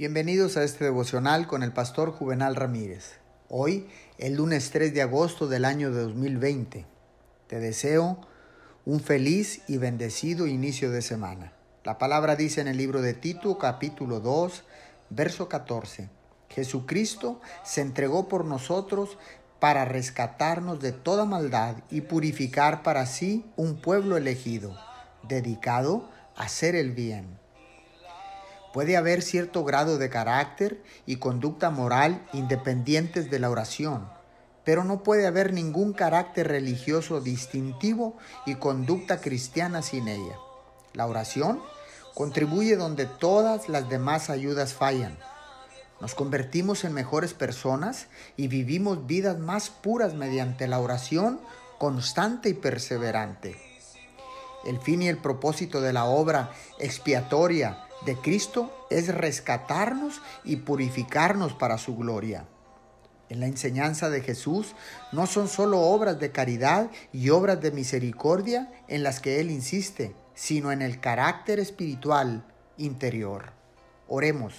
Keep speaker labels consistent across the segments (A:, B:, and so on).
A: Bienvenidos a este devocional con el pastor Juvenal Ramírez. Hoy, el lunes 3 de agosto del año 2020. Te deseo un feliz y bendecido inicio de semana. La palabra dice en el libro de Tito capítulo 2, verso 14. Jesucristo se entregó por nosotros para rescatarnos de toda maldad y purificar para sí un pueblo elegido, dedicado a hacer el bien. Puede haber cierto grado de carácter y conducta moral independientes de la oración, pero no puede haber ningún carácter religioso distintivo y conducta cristiana sin ella. La oración contribuye donde todas las demás ayudas fallan. Nos convertimos en mejores personas y vivimos vidas más puras mediante la oración constante y perseverante. El fin y el propósito de la obra expiatoria de Cristo es rescatarnos y purificarnos para su gloria. En la enseñanza de Jesús no son solo obras de caridad y obras de misericordia en las que Él insiste, sino en el carácter espiritual interior. Oremos,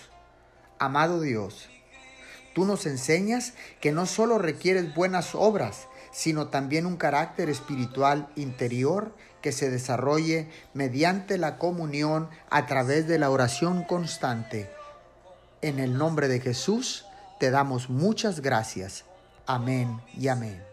A: amado Dios, tú nos enseñas que no solo requieres buenas obras, sino también un carácter espiritual interior que se desarrolle mediante la comunión a través de la oración constante. En el nombre de Jesús te damos muchas gracias. Amén y amén.